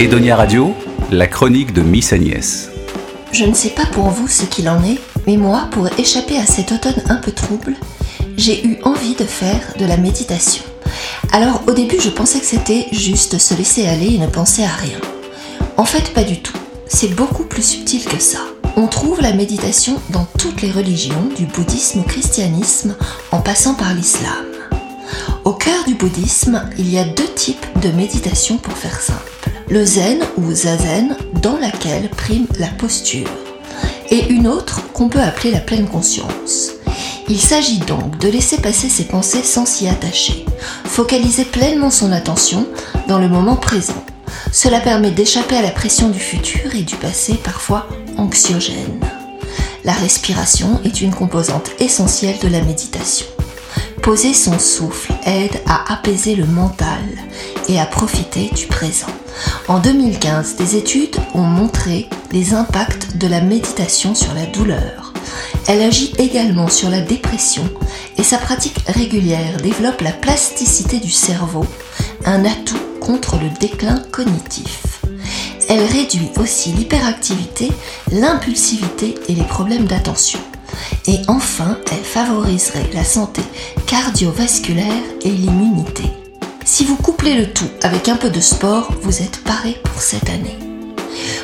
Edonia Radio, la chronique de Miss Agnès. Je ne sais pas pour vous ce qu'il en est, mais moi, pour échapper à cet automne un peu trouble, j'ai eu envie de faire de la méditation. Alors au début, je pensais que c'était juste se laisser aller et ne penser à rien. En fait, pas du tout. C'est beaucoup plus subtil que ça. On trouve la méditation dans toutes les religions, du bouddhisme au christianisme, en passant par l'islam. Au cœur du bouddhisme, il y a deux types de méditation pour faire simple. Le zen ou zazen, dans laquelle prime la posture, et une autre qu'on peut appeler la pleine conscience. Il s'agit donc de laisser passer ses pensées sans s'y attacher, focaliser pleinement son attention dans le moment présent. Cela permet d'échapper à la pression du futur et du passé parfois anxiogène. La respiration est une composante essentielle de la méditation. Poser son souffle aide à apaiser le mental et à profiter du présent. En 2015, des études ont montré les impacts de la méditation sur la douleur. Elle agit également sur la dépression et sa pratique régulière développe la plasticité du cerveau, un atout contre le déclin cognitif. Elle réduit aussi l'hyperactivité, l'impulsivité et les problèmes d'attention. Et enfin, elle favoriserait la santé cardiovasculaire et l'immunité. Si vous couplez le tout avec un peu de sport, vous êtes paré pour cette année.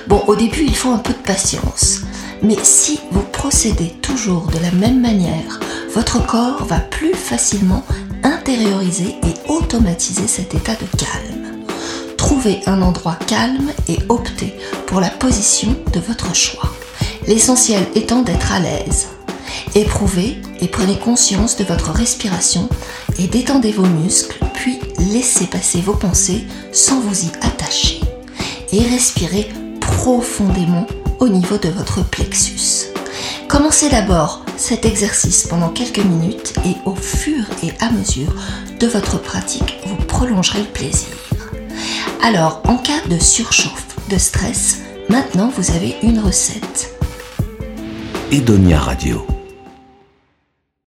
Bon, au début, il faut un peu de patience. Mais si vous procédez toujours de la même manière, votre corps va plus facilement intérioriser et automatiser cet état de calme. Trouvez un endroit calme et optez pour la position de votre choix. L'essentiel étant d'être à l'aise. Éprouvez et prenez conscience de votre respiration et détendez vos muscles, laissez passer vos pensées sans vous y attacher. Et respirez profondément au niveau de votre plexus. Commencez d'abord cet exercice pendant quelques minutes et au fur et à mesure de votre pratique, vous prolongerez le plaisir. Alors, en cas de surchauffe, de stress, maintenant vous avez une recette. Edonia Radio.